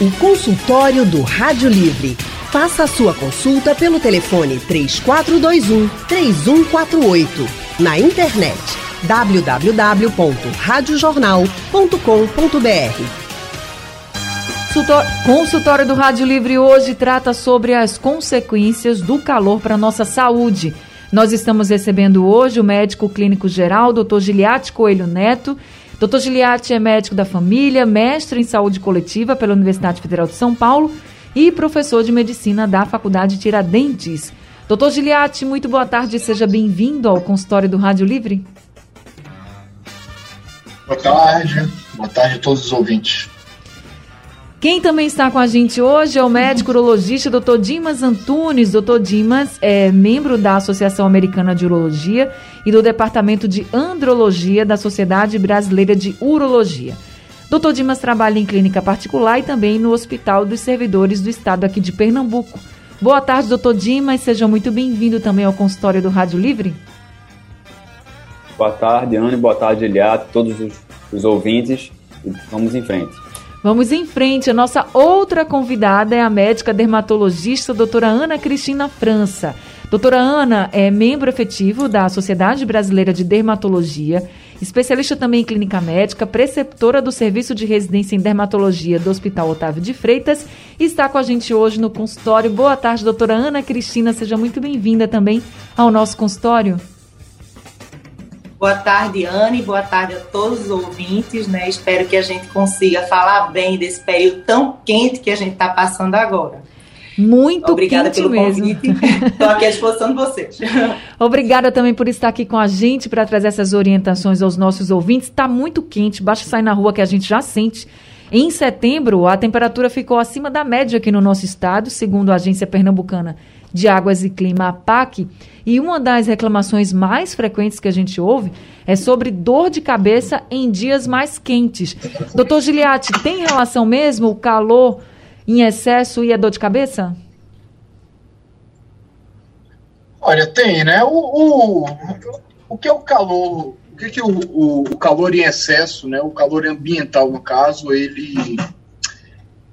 O consultório do Rádio Livre. Faça a sua consulta pelo telefone 3421 3148. Na internet www.radiojornal.com.br. Consultório do Rádio Livre hoje trata sobre as consequências do calor para a nossa saúde. Nós estamos recebendo hoje o médico clínico geral, Dr. Giliate Coelho Neto, Dr. Giliati é médico da família, mestre em saúde coletiva pela Universidade Federal de São Paulo e professor de medicina da Faculdade Tiradentes. Doutor Giliati, muito boa tarde, seja bem-vindo ao consultório do Rádio Livre. Boa tarde, boa tarde a todos os ouvintes. Quem também está com a gente hoje é o médico urologista Dr. Dimas Antunes. Dr. Dimas é membro da Associação Americana de Urologia e do Departamento de Andrologia da Sociedade Brasileira de Urologia. Dr. Dimas trabalha em clínica particular e também no Hospital dos Servidores do Estado aqui de Pernambuco. Boa tarde, doutor Dimas. Seja muito bem-vindo também ao consultório do Rádio Livre. Boa tarde, Anne. Boa tarde, Eliato, todos os, os ouvintes. vamos em frente. Vamos em frente. A nossa outra convidada é a médica dermatologista doutora Ana Cristina França. Doutora Ana é membro efetivo da Sociedade Brasileira de Dermatologia, especialista também em clínica médica, preceptora do Serviço de Residência em Dermatologia do Hospital Otávio de Freitas e está com a gente hoje no consultório. Boa tarde, doutora Ana Cristina. Seja muito bem-vinda também ao nosso consultório. Boa tarde, Anne. Boa tarde a todos os ouvintes. Né? Espero que a gente consiga falar bem desse período tão quente que a gente está passando agora. Muito Obrigada quente pelo mesmo. convite. Estou aqui à disposição de vocês. Obrigada também por estar aqui com a gente para trazer essas orientações aos nossos ouvintes. Está muito quente, basta sair na rua que a gente já sente. Em setembro, a temperatura ficou acima da média aqui no nosso estado, segundo a agência pernambucana de Águas e Clima, APAC, e uma das reclamações mais frequentes que a gente ouve é sobre dor de cabeça em dias mais quentes. Doutor Giliati, tem relação mesmo o calor em excesso e a dor de cabeça? Olha, tem, né? O, o, o que é o calor? O que, que o, o, o calor em excesso, né? O calor ambiental, no caso, ele,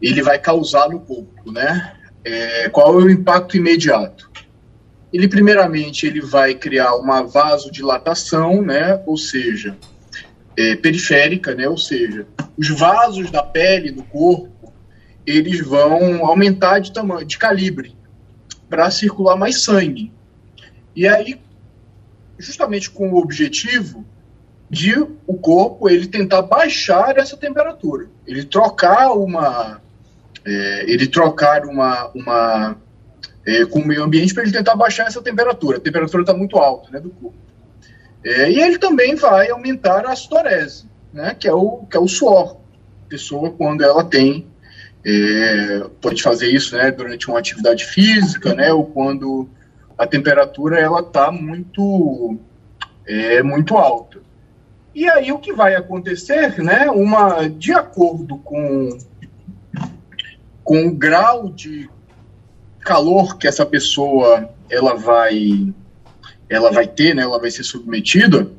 ele vai causar no corpo, né? É, qual é o impacto imediato? Ele, primeiramente, ele vai criar uma vasodilatação, né, ou seja, é, periférica, né, ou seja, os vasos da pele do corpo, eles vão aumentar de tamanho, de calibre, para circular mais sangue. E aí, justamente com o objetivo de o corpo ele tentar baixar essa temperatura, ele trocar uma é, ele trocar uma, uma é, com o meio ambiente para ele tentar baixar essa temperatura. A temperatura está muito alta né, do corpo. É, e ele também vai aumentar a astorese, né, que, é o, que é o suor. A pessoa, quando ela tem, é, pode fazer isso né, durante uma atividade física, né, ou quando a temperatura ela está muito, é, muito alta. E aí o que vai acontecer, né, uma, de acordo com com o grau de calor que essa pessoa ela vai ela vai ter, né, ela vai ser submetida,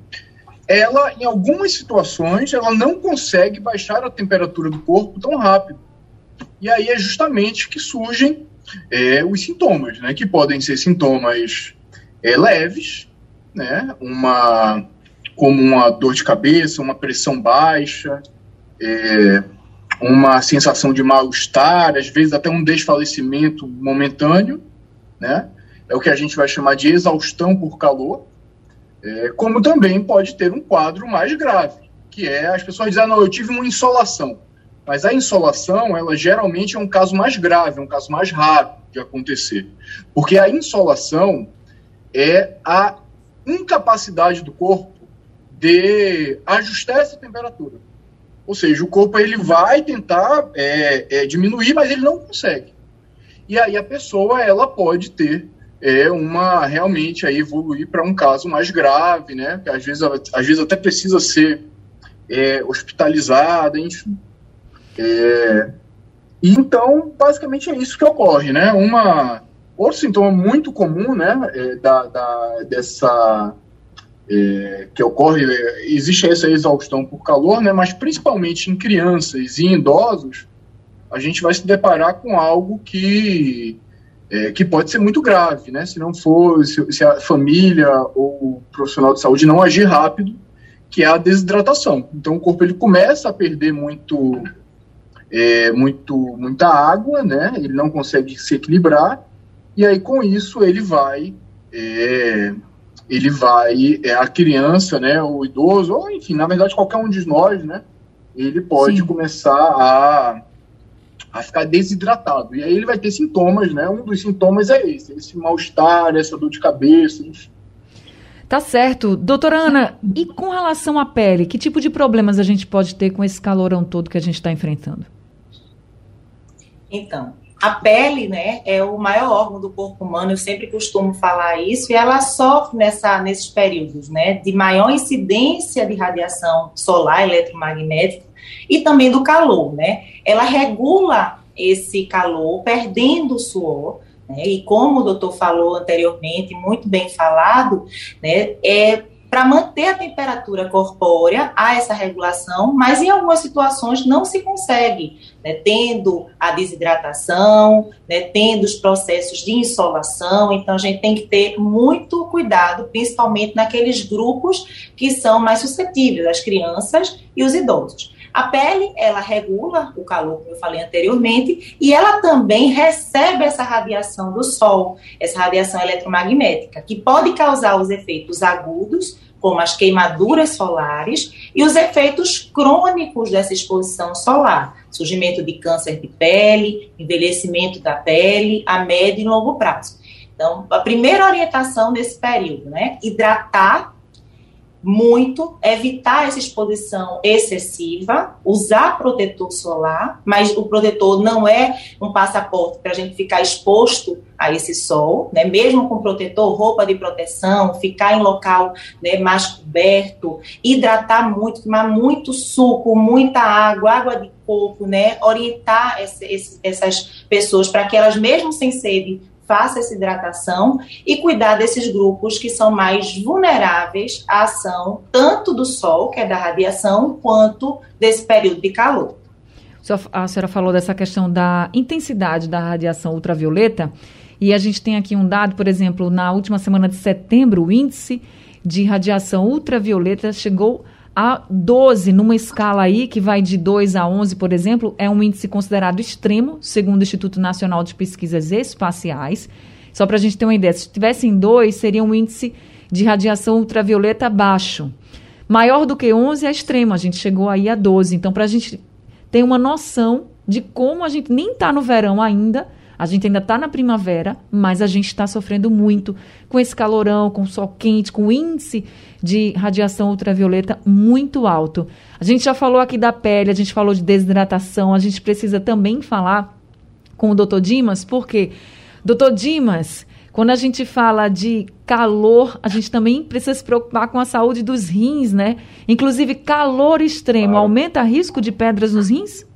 ela em algumas situações ela não consegue baixar a temperatura do corpo tão rápido. E aí é justamente que surgem é, os sintomas, né, que podem ser sintomas é, leves, né, uma como uma dor de cabeça, uma pressão baixa, é, uma sensação de mal-estar, às vezes até um desfalecimento momentâneo, né? É o que a gente vai chamar de exaustão por calor, é, como também pode ter um quadro mais grave, que é as pessoas dizem, ah, não, eu tive uma insolação. Mas a insolação, ela geralmente é um caso mais grave, é um caso mais raro de acontecer. Porque a insolação é a incapacidade do corpo de ajustar essa temperatura. Ou seja, o corpo ele vai tentar é, é, diminuir, mas ele não consegue. E aí a pessoa ela pode ter é, uma realmente aí evoluir para um caso mais grave, né? Que às vezes, às vezes até precisa ser é, hospitalizada, enfim. É, então, basicamente é isso que ocorre, né? Uma outro sintoma muito comum, né, é, da, da dessa é, que ocorre, existe essa exaustão por calor, né, mas principalmente em crianças e em idosos, a gente vai se deparar com algo que, é, que pode ser muito grave, né? Se não for, se, se, a família ou o profissional de saúde não agir rápido, que é a desidratação. Então o corpo ele começa a perder muito, é, muito, muita água, né? Ele não consegue se equilibrar e aí com isso ele vai é, ele vai, é, a criança, né, o idoso, ou enfim, na verdade qualquer um de nós, né, ele pode Sim. começar a, a ficar desidratado. E aí ele vai ter sintomas, né, um dos sintomas é esse, esse mal-estar, essa dor de cabeça, enfim. Tá certo. Doutora Ana, e com relação à pele, que tipo de problemas a gente pode ter com esse calorão todo que a gente está enfrentando? Então, a pele, né, é o maior órgão do corpo humano, eu sempre costumo falar isso, e ela sofre nessa, nesses períodos, né, de maior incidência de radiação solar, eletromagnética, e também do calor, né. Ela regula esse calor, perdendo o suor, né, e como o doutor falou anteriormente, muito bem falado, né, é para manter a temperatura corpórea, há essa regulação, mas em algumas situações não se consegue, né, tendo a desidratação, né, tendo os processos de insolação, então a gente tem que ter muito cuidado, principalmente naqueles grupos que são mais suscetíveis, as crianças e os idosos. A pele, ela regula o calor, como eu falei anteriormente, e ela também recebe essa radiação do sol, essa radiação eletromagnética, que pode causar os efeitos agudos, como as queimaduras solares, e os efeitos crônicos dessa exposição solar, surgimento de câncer de pele, envelhecimento da pele a médio e longo prazo. Então, a primeira orientação nesse período, né? Hidratar muito, evitar essa exposição excessiva, usar protetor solar, mas o protetor não é um passaporte para a gente ficar exposto a esse sol, né? Mesmo com protetor, roupa de proteção, ficar em local né, mais coberto, hidratar muito, tomar muito suco, muita água, água de coco, né? Orientar esse, esse, essas pessoas para que elas, mesmo sem sede, faça essa hidratação e cuidar desses grupos que são mais vulneráveis à ação tanto do sol, que é da radiação, quanto desse período de calor. A senhora falou dessa questão da intensidade da radiação ultravioleta e a gente tem aqui um dado, por exemplo, na última semana de setembro, o índice de radiação ultravioleta chegou a 12, numa escala aí que vai de 2 a 11, por exemplo, é um índice considerado extremo, segundo o Instituto Nacional de Pesquisas Espaciais. Só para a gente ter uma ideia, se tivesse em 2, seria um índice de radiação ultravioleta baixo. Maior do que 11 é extremo, a gente chegou aí a 12. Então, para a gente ter uma noção de como a gente nem está no verão ainda, a gente ainda está na primavera, mas a gente está sofrendo muito com esse calorão, com sol quente, com índice de radiação ultravioleta muito alto. A gente já falou aqui da pele, a gente falou de desidratação, a gente precisa também falar com o doutor Dimas, porque, doutor Dimas, quando a gente fala de calor, a gente também precisa se preocupar com a saúde dos rins, né? Inclusive, calor extremo aumenta risco de pedras nos rins?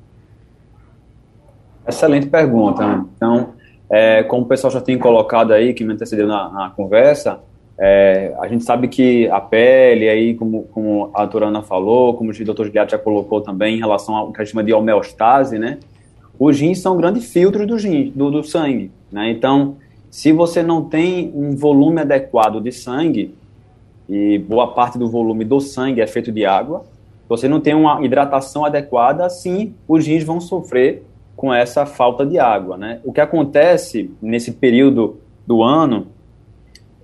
Excelente pergunta. Né? Então, é, como o pessoal já tem colocado aí, que me antecedeu na, na conversa, é, a gente sabe que a pele, aí, como, como a Turana falou, como o doutor Giliato já colocou também, em relação ao que a gente chama de homeostase, né? Os rins são grandes filtros do, rim, do, do sangue, né? Então, se você não tem um volume adequado de sangue, e boa parte do volume do sangue é feito de água, você não tem uma hidratação adequada, sim, os rins vão sofrer com essa falta de água, né? O que acontece nesse período do ano,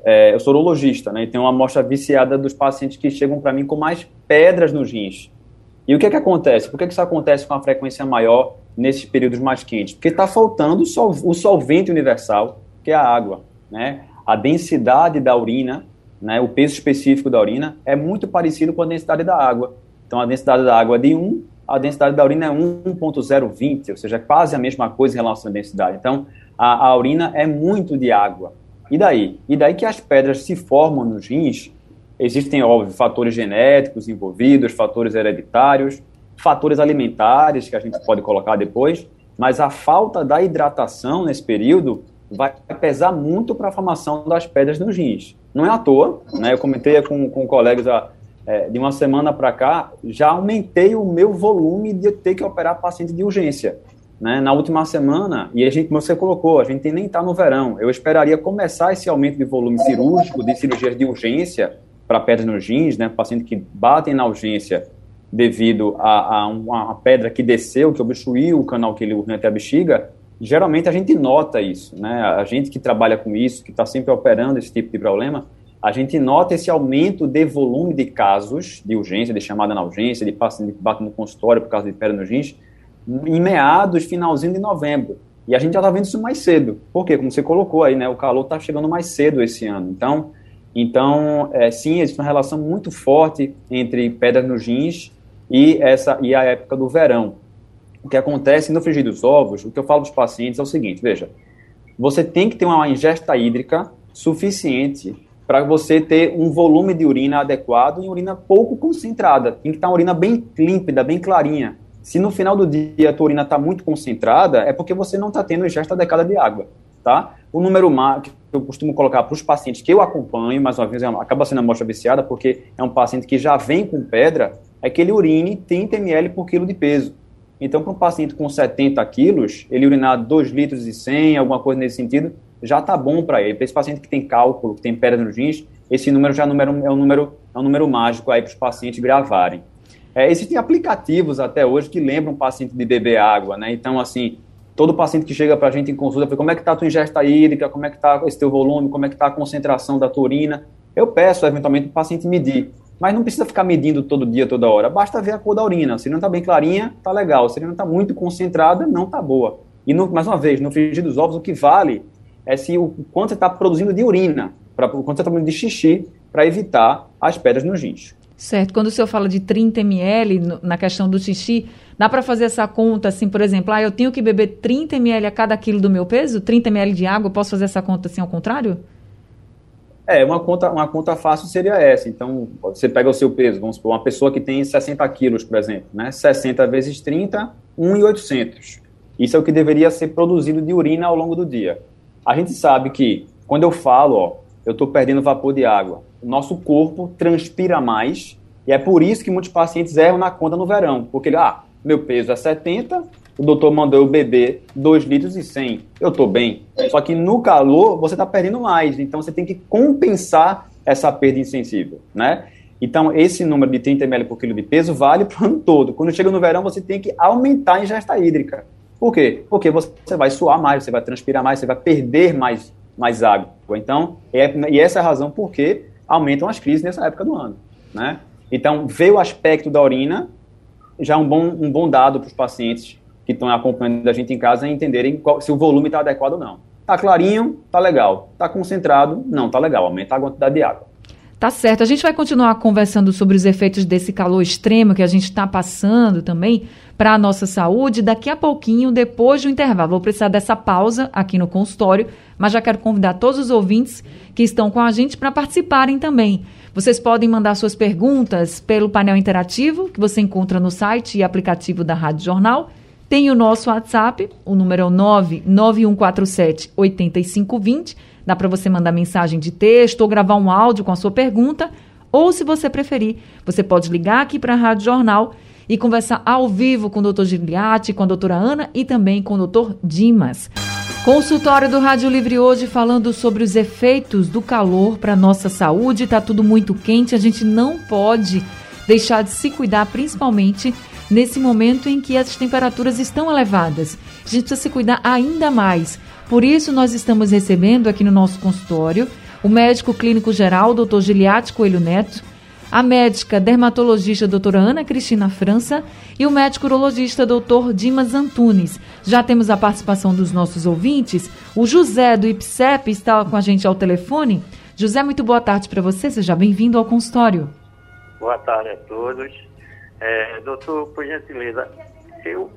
é, eu sou urologista, né? E tenho uma amostra viciada dos pacientes que chegam para mim com mais pedras nos rins. E o que é que acontece? Por que, que isso acontece com uma frequência maior nesses períodos mais quentes? Porque está faltando o solvente universal, que é a água, né? A densidade da urina, né? O peso específico da urina é muito parecido com a densidade da água. Então, a densidade da água é de 1 a densidade da urina é 1.020, ou seja, quase a mesma coisa em relação à densidade. Então, a, a urina é muito de água. E daí? E daí que as pedras se formam nos rins, existem, óbvio, fatores genéticos envolvidos, fatores hereditários, fatores alimentares que a gente pode colocar depois, mas a falta da hidratação nesse período vai pesar muito para a formação das pedras nos rins. Não é à toa, né? Eu comentei com, com colegas a, é, de uma semana para cá, já aumentei o meu volume de ter que operar paciente de urgência. Né, na última semana, e a gente, como você colocou, a gente nem está no verão. Eu esperaria começar esse aumento de volume cirúrgico, de cirurgias de urgência para pedras nos rins, né, pacientes que batem na urgência devido a, a uma pedra que desceu, que obstruiu o canal que ele urina até a bexiga, geralmente a gente nota isso, né? A gente que trabalha com isso, que está sempre operando esse tipo de problema, a gente nota esse aumento de volume de casos de urgência, de chamada na urgência, de paciente que bate no consultório por causa de pedra nos rins, em meados, finalzinho de novembro. E a gente já está vendo isso mais cedo. Por quê? Como você colocou aí, né? O calor está chegando mais cedo esse ano. Então, então é, sim, existe uma relação muito forte entre pedras nos rins e, essa, e a época do verão. O que acontece no frigir dos ovos, o que eu falo para os pacientes é o seguinte, veja, você tem que ter uma ingesta hídrica suficiente para você ter um volume de urina adequado e urina pouco concentrada. Tem que estar uma urina bem límpida, bem clarinha. Se no final do dia a tua urina está muito concentrada, é porque você não está tendo ingesta adequada de água, tá? O número que eu costumo colocar para os pacientes que eu acompanho, mais uma vez, é acaba sendo amostra viciada, porque é um paciente que já vem com pedra, é que ele urine 30 ml por quilo de peso. Então, para um paciente com 70 quilos, ele urinar 2 litros e 100, alguma coisa nesse sentido, já está bom para ele. Para esse paciente que tem cálculo, que tem pedra nos rins, esse número já é um número, é um número, é um número mágico aí para os pacientes gravarem. É, existem aplicativos até hoje que lembram o paciente de beber água, né? Então, assim, todo paciente que chega para a gente em consulta, fala, como é que está a tua ingesta hídrica, como é que está esse teu volume, como é que está a concentração da tua urina. Eu peço, eventualmente, o paciente medir. Mas não precisa ficar medindo todo dia, toda hora. Basta ver a cor da urina. Se não está bem clarinha, está legal. Se não está muito concentrada, não está boa. E, no, mais uma vez, no frigir dos ovos, o que vale é se o quanto você está produzindo de urina, pra, o quanto você está produzindo de xixi, para evitar as pedras nos rins. Certo. Quando o senhor fala de 30 ml na questão do xixi, dá para fazer essa conta assim, por exemplo, ah, eu tenho que beber 30 ml a cada quilo do meu peso? 30 ml de água, eu posso fazer essa conta assim ao contrário? É, uma conta, uma conta fácil seria essa. Então, você pega o seu peso, vamos supor, uma pessoa que tem 60 quilos, por exemplo, né? 60 vezes 30, 1,800. Isso é o que deveria ser produzido de urina ao longo do dia. A gente sabe que, quando eu falo, ó, eu estou perdendo vapor de água, nosso corpo transpira mais, e é por isso que muitos pacientes erram na conta no verão, porque, ah, meu peso é 70, o doutor mandou eu beber 2 litros e 100, eu estou bem. Só que no calor, você está perdendo mais, então você tem que compensar essa perda insensível, né? Então, esse número de 30 ml por quilo de peso vale para o ano todo. Quando chega no verão, você tem que aumentar a ingesta hídrica. Por quê? Porque você vai suar mais, você vai transpirar mais, você vai perder mais, mais água. Então, é, e essa é a razão por que aumentam as crises nessa época do ano, né? Então, ver o aspecto da urina já é um bom, um bom dado para os pacientes que estão acompanhando a gente em casa entenderem qual, se o volume está adequado ou não. Está clarinho, está legal. Está concentrado, não está legal. Aumenta a quantidade de água. Tá certo. A gente vai continuar conversando sobre os efeitos desse calor extremo que a gente está passando também para a nossa saúde daqui a pouquinho, depois do intervalo. Vou precisar dessa pausa aqui no consultório, mas já quero convidar todos os ouvintes que estão com a gente para participarem também. Vocês podem mandar suas perguntas pelo painel interativo que você encontra no site e aplicativo da Rádio Jornal. Tem o nosso WhatsApp, o número é 99147 8520. Dá para você mandar mensagem de texto ou gravar um áudio com a sua pergunta. Ou, se você preferir, você pode ligar aqui para a Rádio Jornal e conversar ao vivo com o doutor Giliati, com a doutora Ana e também com o doutor Dimas. Consultório do Rádio Livre hoje falando sobre os efeitos do calor para nossa saúde. Está tudo muito quente, a gente não pode deixar de se cuidar, principalmente nesse momento em que as temperaturas estão elevadas. A gente precisa se cuidar ainda mais. Por isso, nós estamos recebendo aqui no nosso consultório o médico clínico geral, Dr. Giliati Coelho Neto, a médica dermatologista doutora Ana Cristina França e o médico urologista doutor Dimas Antunes. Já temos a participação dos nossos ouvintes. O José do IPSEP está com a gente ao telefone. José, muito boa tarde para você. Seja bem-vindo ao consultório. Boa tarde a todos. É, doutor, por gentileza, eu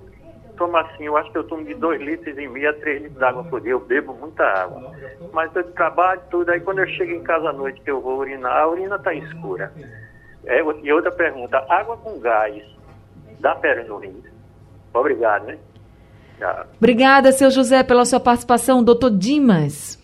tomo assim, eu acho que eu tomo de 2 litros e meio a 3 litros de água por dia, eu bebo muita água. Mas eu trabalho tudo, aí quando eu chego em casa à noite que eu vou urinar, a urina está escura. É, e outra pergunta, água com gás dá pedra no rim? Obrigado, né? Obrigada, seu José, pela sua participação. Doutor Dimas.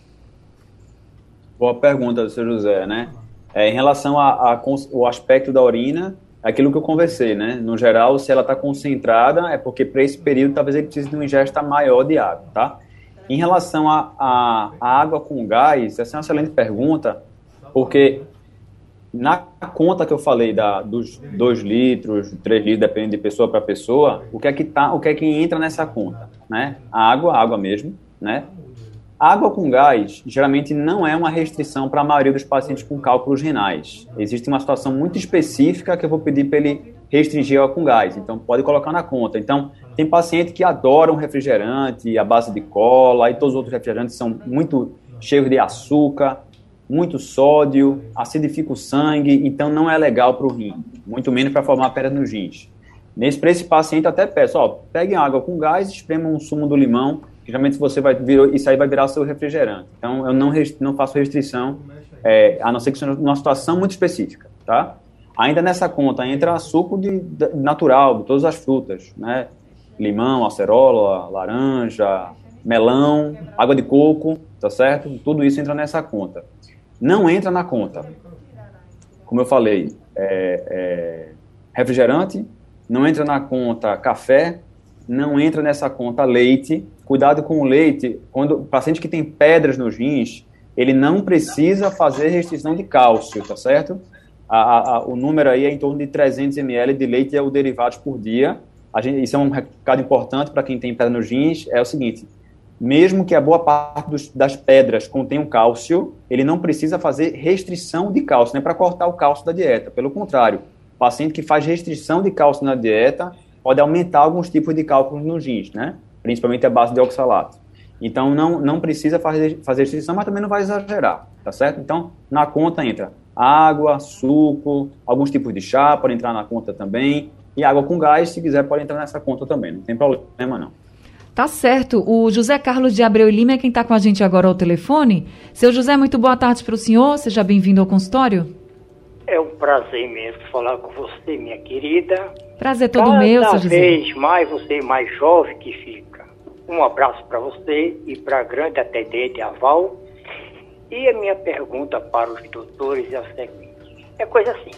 Boa pergunta, seu José, né? É, em relação ao aspecto da urina, aquilo que eu conversei, né? No geral, se ela está concentrada, é porque para esse período talvez ele precise de uma ingesta maior de água, tá? Em relação à a, a, a, água com gás, essa é uma excelente pergunta, porque na conta que eu falei da, dos 2 litros, 3 litros, depende de pessoa para pessoa, o que é que tá, o que é que entra nessa conta, né? A água, água mesmo, né? Água com gás geralmente não é uma restrição para a maioria dos pacientes com cálculos renais. Existe uma situação muito específica que eu vou pedir para ele restringir água com gás. Então, pode colocar na conta. Então, tem paciente que adora um refrigerante à base de cola, e todos os outros refrigerantes são muito cheios de açúcar, muito sódio, acidifica o sangue, então não é legal para o rim, muito menos para formar pedra nos rins. Nesse, para esse paciente, até peço, ó, peguem água com gás, espremam um sumo do limão geralmente você vai isso aí vai virar o seu refrigerante. Então, eu não, não faço restrição, é, a não ser que seja numa situação muito específica, tá? Ainda nessa conta entra suco de, de, natural, de todas as frutas, né? Limão, acerola, laranja, melão, água de coco, tá certo? Tudo isso entra nessa conta. Não entra na conta, como eu falei, é, é, refrigerante, não entra na conta café, não entra nessa conta leite, Cuidado com o leite. Quando o paciente que tem pedras nos rins, ele não precisa fazer restrição de cálcio, tá certo? A, a, o número aí é em torno de 300 ml de leite ou derivados por dia. Gente, isso é um recado importante para quem tem pedra nos rins, é o seguinte, mesmo que a boa parte dos, das pedras contenham cálcio, ele não precisa fazer restrição de cálcio, nem para cortar o cálcio da dieta. Pelo contrário, paciente que faz restrição de cálcio na dieta pode aumentar alguns tipos de cálculos nos rins, né? principalmente a base de oxalato. Então, não, não precisa fazer, fazer restrição, mas também não vai exagerar, tá certo? Então, na conta entra água, suco, alguns tipos de chá podem entrar na conta também, e água com gás, se quiser, pode entrar nessa conta também, não tem problema não. Tá certo. O José Carlos de Abreu Lima é quem está com a gente agora ao telefone. Seu José, muito boa tarde para o senhor. Seja bem-vindo ao consultório. É um prazer imenso falar com você, minha querida. Prazer todo Cada meu. Cada vez mais você mais jovem que fica. Um abraço para você e para a grande atendente, a Val. E a minha pergunta para os doutores é a seguinte: é coisa assim.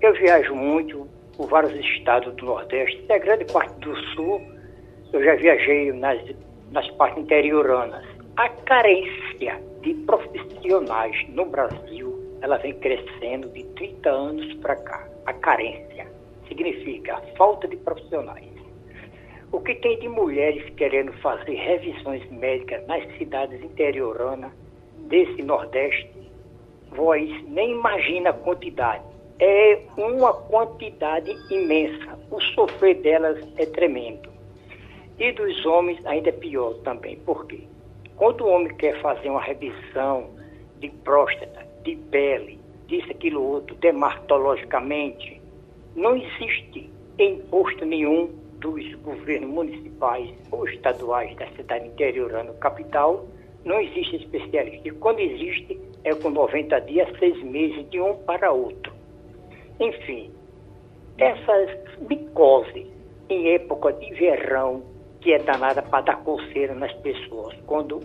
Eu viajo muito por vários estados do Nordeste, até grande parte do Sul. Eu já viajei nas, nas partes interioranas. A carência de profissionais no Brasil, ela vem crescendo de 30 anos para cá. A carência significa falta de profissionais. O que tem de mulheres querendo fazer revisões médicas nas cidades interioranas desse Nordeste, vós nem imagina a quantidade. É uma quantidade imensa. O sofrer delas é tremendo. E dos homens ainda é pior também. Por quê? Quando o homem quer fazer uma revisão de próstata, de pele, disso, aquilo, outro, dermatologicamente, não existe em posto nenhum dos governos municipais ou estaduais da cidade interiorana capital, não existe especialista. E quando existe, é com 90 dias, seis meses de um para outro. Enfim, essas micoses em época de verão, que é danada para dar coceira nas pessoas, quando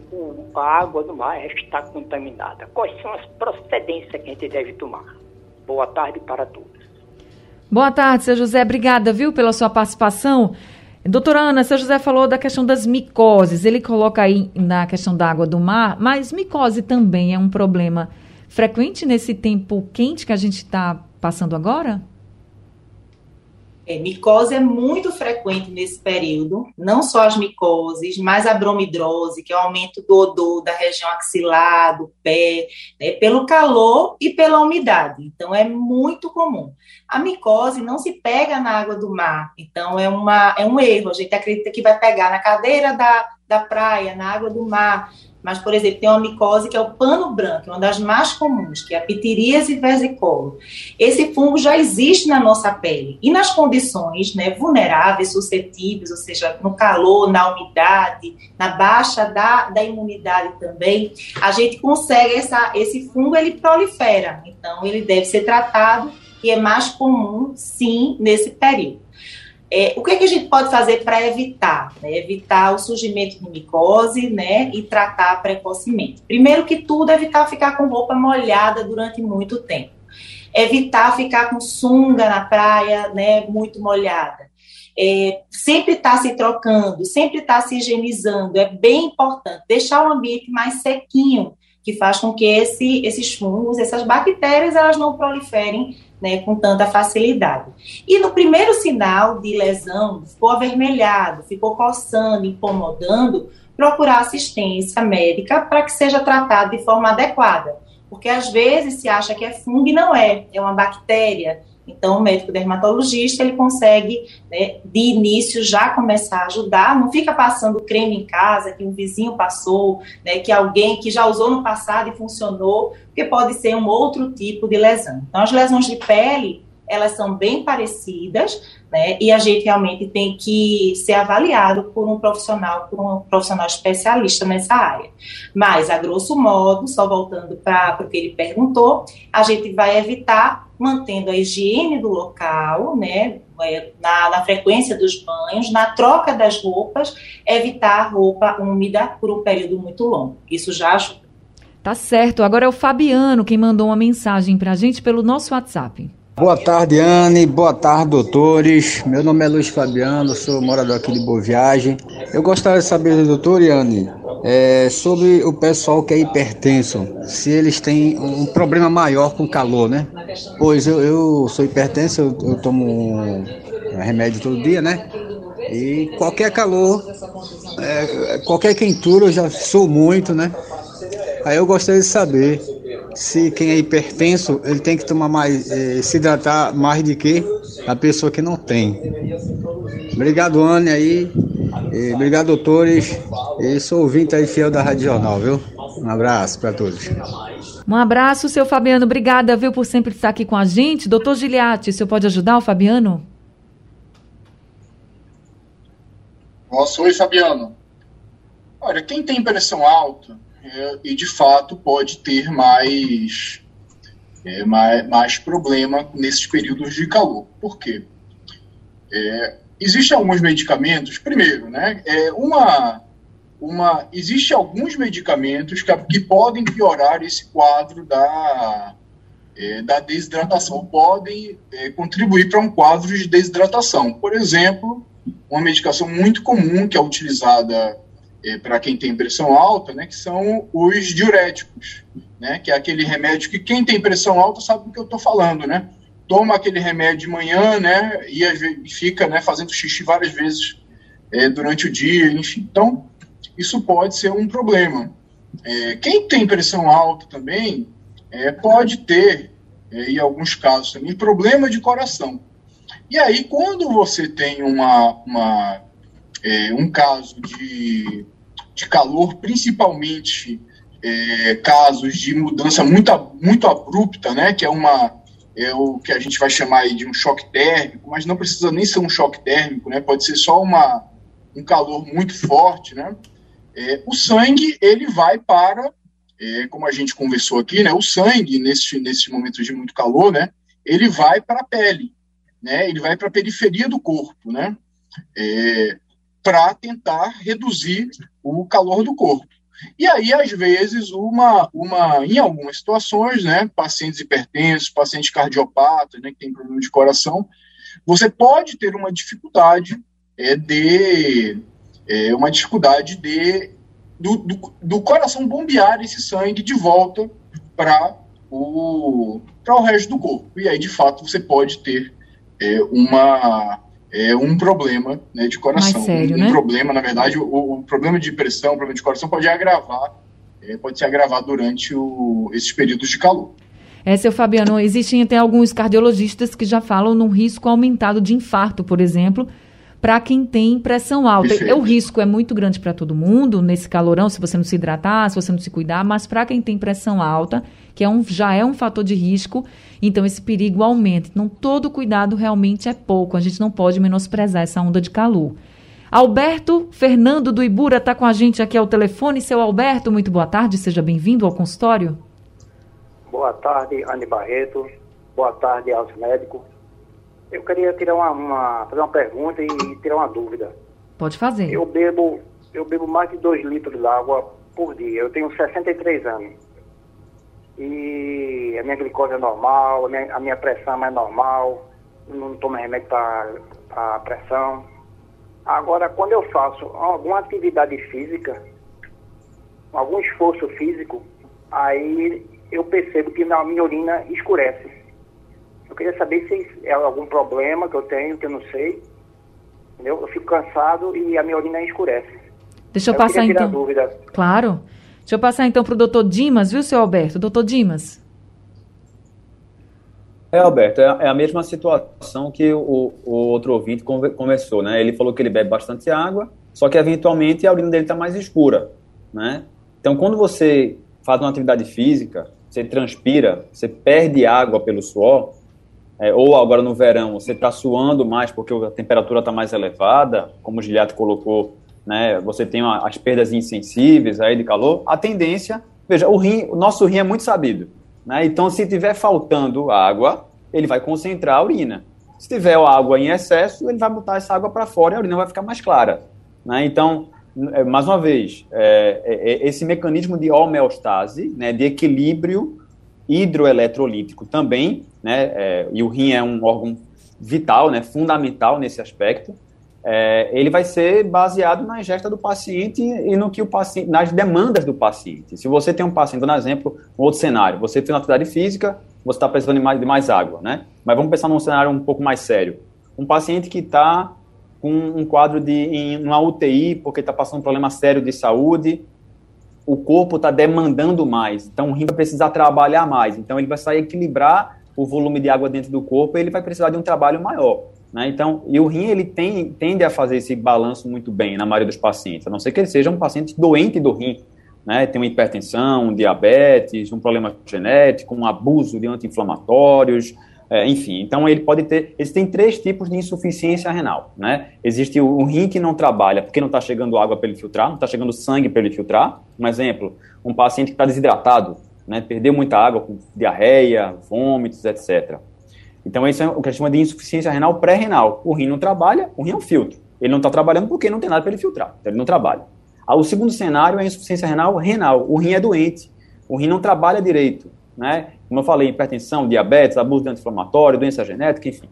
a água do mar está contaminada. Quais são as procedências que a gente deve tomar? Boa tarde para todos. Boa tarde, seu José. Obrigada, viu, pela sua participação. Doutora Ana, seu José falou da questão das micoses. Ele coloca aí na questão da água do mar, mas micose também é um problema frequente nesse tempo quente que a gente está passando agora? É, micose é muito frequente nesse período, não só as micoses, mas a bromidrose, que é o aumento do odor da região axilar, do pé, né, pelo calor e pela umidade. Então, é muito comum. A micose não se pega na água do mar, então é, uma, é um erro. A gente acredita que vai pegar na cadeira da, da praia, na água do mar, mas, por exemplo, tem uma micose que é o pano branco, uma das mais comuns, que é a pitiríase versicolor. Esse fungo já existe na nossa pele e nas condições né, vulneráveis, suscetíveis, ou seja, no calor, na umidade, na baixa da, da imunidade também, a gente consegue essa, esse fungo ele prolifera. Então, ele deve ser tratado e é mais comum, sim, nesse período. É, o que, é que, a gente pode fazer para evitar? Né? Evitar o surgimento de micose né? e tratar precocemente. Primeiro que tudo, evitar ficar com roupa molhada durante muito tempo. evitar ficar com sunga na praia, né, muito molhada. É, sempre está se trocando, sempre está se higienizando, é bem importante deixar o ambiente mais sequinho, que faz com que esse, esses fungos, essas bactérias, elas não proliferem né, com tanta facilidade. E no primeiro sinal de lesão, ficou avermelhado, ficou coçando, incomodando, procurar assistência médica para que seja tratado de forma adequada. Porque às vezes se acha que é fungo e não é, é uma bactéria. Então, o médico dermatologista, ele consegue, né, de início, já começar a ajudar, não fica passando creme em casa, que um vizinho passou, né, que alguém que já usou no passado e funcionou, porque pode ser um outro tipo de lesão. Então, as lesões de pele, elas são bem parecidas, né? E a gente realmente tem que ser avaliado por um profissional, por um profissional especialista nessa área. Mas, a grosso modo, só voltando para o que ele perguntou, a gente vai evitar mantendo a higiene do local, né? É, na, na, frequência dos banhos, na troca das roupas, evitar roupa úmida por um período muito longo. Isso já ajuda. Tá certo. Agora é o Fabiano quem mandou uma mensagem para a gente pelo nosso WhatsApp. Boa tarde, Anne. Boa tarde, doutores. Meu nome é Luiz Fabiano, sou morador aqui de Boa Viagem. Eu gostaria de saber, doutor Anne, é, sobre o pessoal que é hipertenso, se eles têm um problema maior com calor, né? Pois eu, eu sou hipertenso, eu, eu tomo um remédio todo dia, né? E qualquer calor, é, qualquer quentura eu já sou muito, né? Aí eu gostaria de saber se quem é hipertenso, ele tem que tomar mais, eh, se hidratar mais do que a pessoa que não tem. Obrigado, Anne, aí. E, obrigado, doutores. E sou ouvinte aí fiel da Rádio Jornal, viu? Um abraço para todos. Um abraço, seu Fabiano. Obrigada, viu, por sempre estar aqui com a gente. Doutor Giliati, o senhor pode ajudar o Fabiano? Nossa, oi, Fabiano. Olha, quem tem pressão alta, é, e de fato pode ter mais, é, mais, mais, problema nesses períodos de calor. Por quê? É, Existem alguns medicamentos, primeiro, né, é uma, uma, existe alguns medicamentos que, que podem piorar esse quadro da, é, da desidratação, podem é, contribuir para um quadro de desidratação. Por exemplo, uma medicação muito comum que é utilizada é, para quem tem pressão alta, né, que são os diuréticos, né, que é aquele remédio que quem tem pressão alta sabe do que eu estou falando, né? Toma aquele remédio de manhã, né, e fica, né, fazendo xixi várias vezes é, durante o dia, enfim. Então, isso pode ser um problema. É, quem tem pressão alta também é, pode ter, é, em alguns casos também, problema de coração. E aí, quando você tem uma, uma é, um caso de de calor, principalmente é, casos de mudança muito, muito abrupta, né, que é uma é o que a gente vai chamar de um choque térmico, mas não precisa nem ser um choque térmico, né, pode ser só uma, um calor muito forte, né, é, o sangue ele vai para, é, como a gente conversou aqui, né, o sangue nesse, nesse momento de muito calor, né, ele vai para a pele, né, ele vai para a periferia do corpo, né, é, para tentar reduzir o calor do corpo. E aí, às vezes, uma, uma, em algumas situações, né, pacientes hipertensos, pacientes cardiopatas, né, que têm problema de coração, você pode ter uma dificuldade é, de é, uma dificuldade de do, do, do, coração bombear esse sangue de volta para o para o resto do corpo. E aí, de fato, você pode ter é, uma é um problema né, de coração. Sério, um, né? problema, na verdade, o, o, problema de pressão, o problema de coração pode agravar, é, pode se agravar durante o, esses períodos de calor. É, seu Fabiano, existem até alguns cardiologistas que já falam num risco aumentado de infarto, por exemplo, para quem tem pressão alta. Perfeito. O risco é muito grande para todo mundo, nesse calorão, se você não se hidratar, se você não se cuidar, mas para quem tem pressão alta, que é um, já é um fator de risco, então esse perigo aumenta. Então, todo cuidado realmente é pouco. A gente não pode menosprezar essa onda de calor. Alberto Fernando do Ibura está com a gente aqui ao telefone. Seu Alberto, muito boa tarde, seja bem-vindo ao consultório. Boa tarde, Anne Barreto. Boa tarde aos médicos. Eu queria tirar uma, uma, fazer uma pergunta e tirar uma dúvida. Pode fazer. Eu bebo, eu bebo mais de 2 litros de água por dia. Eu tenho 63 anos. E a minha glicose é normal, a minha, a minha pressão é mais normal, não tomo remédio para pressão. Agora, quando eu faço alguma atividade física, algum esforço físico, aí eu percebo que a minha urina escurece. Eu queria saber se é algum problema que eu tenho, que eu não sei. Entendeu? Eu fico cansado e a minha urina escurece. Deixa eu, eu passar então. Dúvida. Claro. Deixa eu passar então para o doutor Dimas, viu, seu Alberto? Doutor Dimas. É, Alberto, é, é a mesma situação que o, o outro ouvinte conversou, né? Ele falou que ele bebe bastante água, só que eventualmente a urina dele está mais escura, né? Então, quando você faz uma atividade física, você transpira, você perde água pelo suor, é, ou agora no verão você está suando mais porque a temperatura está mais elevada, como o Giliato colocou, né, você tem uma, as perdas insensíveis aí de calor, a tendência, veja, o rim, o nosso rim é muito sabido, né, então se tiver faltando água, ele vai concentrar a urina. Se tiver água em excesso, ele vai botar essa água para fora e a urina vai ficar mais clara. Né? Então, é, mais uma vez, é, é, é, esse mecanismo de homeostase, né, de equilíbrio hidroeletrolítico também, né, é, e o rim é um órgão vital, né, fundamental nesse aspecto, é, ele vai ser baseado na ingesta do paciente e no que o paciente, nas demandas do paciente. Se você tem um paciente, por exemplo, um outro cenário, você tem uma atividade física, você está precisando de mais, de mais água, né? Mas vamos pensar num cenário um pouco mais sério. Um paciente que está com um quadro de em uma UTI porque está passando um problema sério de saúde, o corpo está demandando mais, então o rim vai precisar trabalhar mais, então ele vai sair equilibrar o volume de água dentro do corpo, e ele vai precisar de um trabalho maior. Né? Então, e o rim ele tem, tende a fazer esse balanço muito bem na maioria dos pacientes, a não ser que ele seja um paciente doente do rim, né? Tem uma hipertensão, um diabetes, um problema genético, um abuso de anti-inflamatórios, é, enfim, então ele pode ter. Existem três tipos de insuficiência renal, né? Existe o, o rim que não trabalha porque não está chegando água para ele filtrar, não está chegando sangue para ele filtrar. Um exemplo, um paciente que está desidratado, né? Perdeu muita água com diarreia, vômitos, etc. Então, isso é o que a gente chama de insuficiência renal pré-renal. O rim não trabalha, o rim é um filtro. Ele não está trabalhando porque não tem nada para ele filtrar, então ele não trabalha. Ah, o segundo cenário é a insuficiência renal renal. O rim é doente, o rim não trabalha direito né? Como eu falei, hipertensão, diabetes, abuso de anti-inflamatório, doença genética, enfim.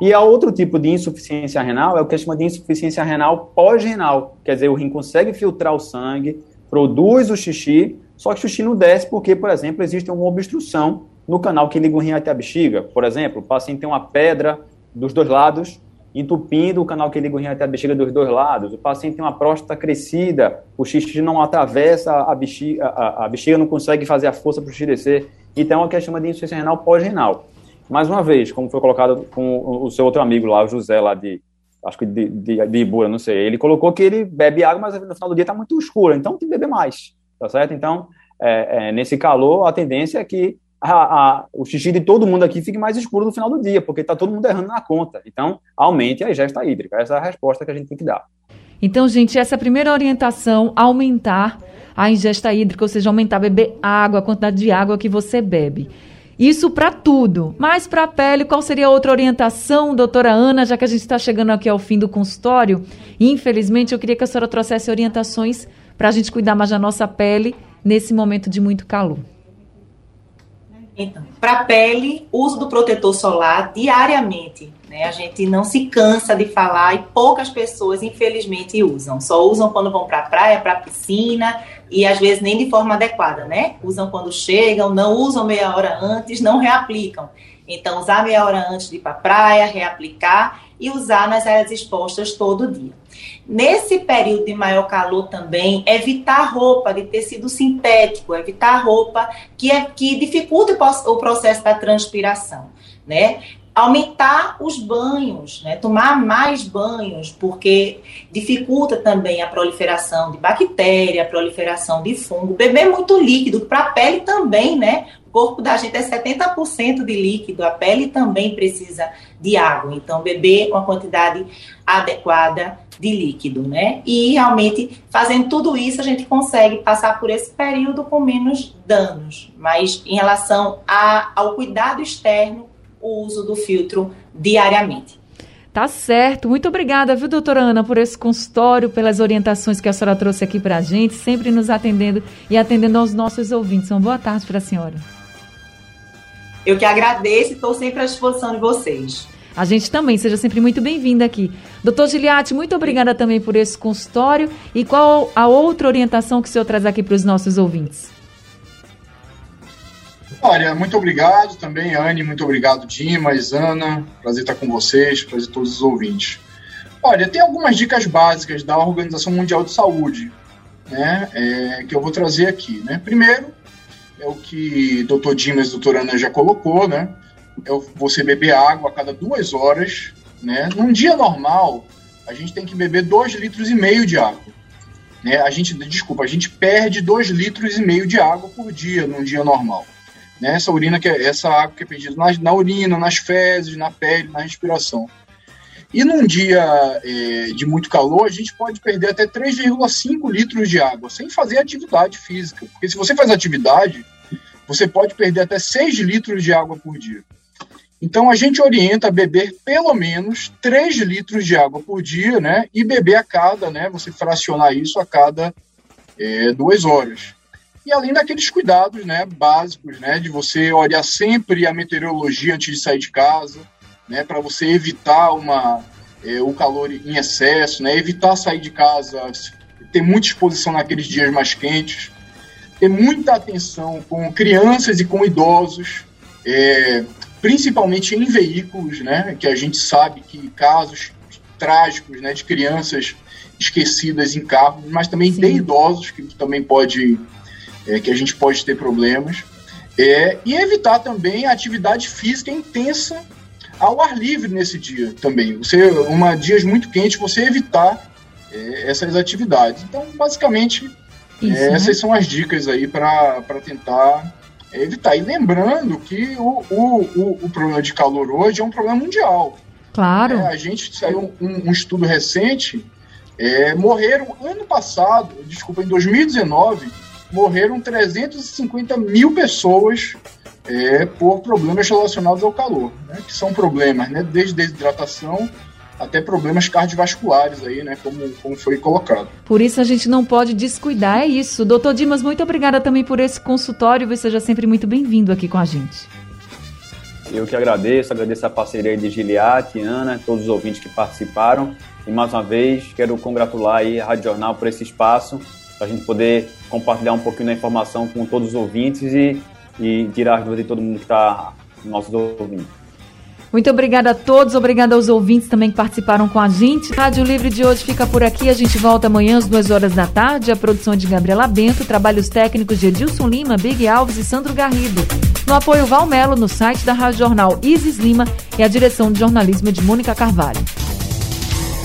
E há outro tipo de insuficiência renal, é o que a gente chama de insuficiência renal pós-renal. Quer dizer, o rim consegue filtrar o sangue, produz o xixi, só que o xixi não desce porque, por exemplo, existe uma obstrução no canal que liga o rim até a bexiga. Por exemplo, o paciente tem uma pedra dos dois lados, entupindo o canal que liga o rim até a bexiga dos dois lados. O paciente tem uma próstata crescida, o xixi não atravessa a bexiga, a, a bexiga não consegue fazer a força para o xixi descer. Então, é o que de insuficiência renal pós-renal. Mais uma vez, como foi colocado com o seu outro amigo lá, o José, lá de, acho que de, de, de Ibura, não sei, ele colocou que ele bebe água, mas no final do dia está muito escuro, então tem que beber mais, tá certo? Então, é, é, nesse calor, a tendência é que a, a, o xixi de todo mundo aqui fique mais escuro no final do dia, porque está todo mundo errando na conta. Então, aumente a ingesta hídrica. Essa é a resposta que a gente tem que dar. Então, gente, essa é primeira orientação, aumentar a ingesta hídrica, ou seja, aumentar beber água, a quantidade de água que você bebe. Isso para tudo. Mas para a pele, qual seria a outra orientação, doutora Ana, já que a gente está chegando aqui ao fim do consultório? Infelizmente, eu queria que a senhora trouxesse orientações para a gente cuidar mais da nossa pele nesse momento de muito calor. Então, para pele, uso do protetor solar diariamente. Né? A gente não se cansa de falar e poucas pessoas, infelizmente, usam. Só usam quando vão para a praia, para a piscina e às vezes nem de forma adequada, né? Usam quando chegam, não usam meia hora antes, não reaplicam. Então, usar meia hora antes de ir para a praia, reaplicar e usar nas áreas expostas todo dia. Nesse período de maior calor também, evitar roupa de tecido sintético, evitar roupa que, é, que dificulta o processo da transpiração, né? Aumentar os banhos, né? tomar mais banhos, porque dificulta também a proliferação de bactéria, a proliferação de fungo. Beber muito líquido, para a pele também, né? O corpo da gente é 70% de líquido, a pele também precisa de água. Então, beber uma quantidade adequada de líquido, né? E realmente, fazendo tudo isso, a gente consegue passar por esse período com menos danos. Mas em relação a, ao cuidado externo, o uso do filtro diariamente. Tá certo. Muito obrigada, viu, doutora Ana, por esse consultório, pelas orientações que a senhora trouxe aqui para a gente, sempre nos atendendo e atendendo aos nossos ouvintes. Uma boa tarde para a senhora. Eu que agradeço e estou sempre à disposição de vocês. A gente também, seja sempre muito bem-vinda aqui. Doutor Giliati, muito obrigada também por esse consultório. E qual a outra orientação que o senhor traz aqui para os nossos ouvintes? Olha, muito obrigado também, Anne, muito obrigado, Dimas, Ana. Prazer estar com vocês, prazer todos os ouvintes. Olha, tem algumas dicas básicas da Organização Mundial de Saúde, né, é, que eu vou trazer aqui, né. Primeiro, é o que Dr. Dimas e Ana já colocou, né, é você beber água a cada duas horas, né. Num dia normal, a gente tem que beber dois litros e meio de água. Né, a gente, desculpa, a gente perde dois litros e meio de água por dia num dia normal né? Essa urina que é, essa água que é perdida na, na, urina, nas fezes, na pele, na respiração. E num dia é, de muito calor, a gente pode perder até 3,5 litros de água sem fazer atividade física. Porque se você faz atividade, você pode perder até 6 litros de água por dia. Então a gente orienta a beber pelo menos 3 litros de água por dia, né? E beber a cada, né? Você fracionar isso a cada é, duas horas. E além daqueles cuidados né, básicos, né, de você olhar sempre a meteorologia antes de sair de casa, né, para você evitar uma, é, o calor em excesso, né, evitar sair de casa, ter muita exposição naqueles dias mais quentes, ter muita atenção com crianças e com idosos, é, principalmente em veículos, né, que a gente sabe que casos trágicos né, de crianças esquecidas em carros, mas também Sim. de idosos, que também pode é, que a gente pode ter problemas. É, e evitar também a atividade física intensa ao ar livre nesse dia também. Você, uma dias muito quentes, você evitar é, essas atividades. Então, basicamente, Isso, é, né? essas são as dicas aí para tentar evitar. E lembrando que o, o, o, o, problema de calor hoje é um problema mundial. Claro. É, a gente saiu um, um estudo recente, é, morreram ano passado, desculpa, em 2019, morreram 350 mil pessoas é, por problemas relacionados ao calor, né, que são problemas né, desde desidratação até problemas cardiovasculares aí, né, como, como foi colocado. Por isso a gente não pode descuidar, é isso. Doutor Dimas, muito obrigada também por esse consultório, você seja sempre muito bem-vindo aqui com a gente. Eu que agradeço, agradeço a parceria de Giliate, Ana, todos os ouvintes que participaram. E mais uma vez, quero congratular aí a Rádio Jornal por esse espaço para a gente poder compartilhar um pouquinho da informação com todos os ouvintes e, e tirar as dúvidas de todo mundo que está nossos ouvintes. Muito obrigada a todos, obrigada aos ouvintes também que participaram com a gente. Rádio Livre de hoje fica por aqui, a gente volta amanhã às duas horas da tarde. A produção de Gabriela Bento, trabalhos técnicos de Edilson Lima, Big Alves e Sandro Garrido. No apoio Valmelo, no site da Rádio Jornal Isis Lima e a direção de jornalismo de Mônica Carvalho.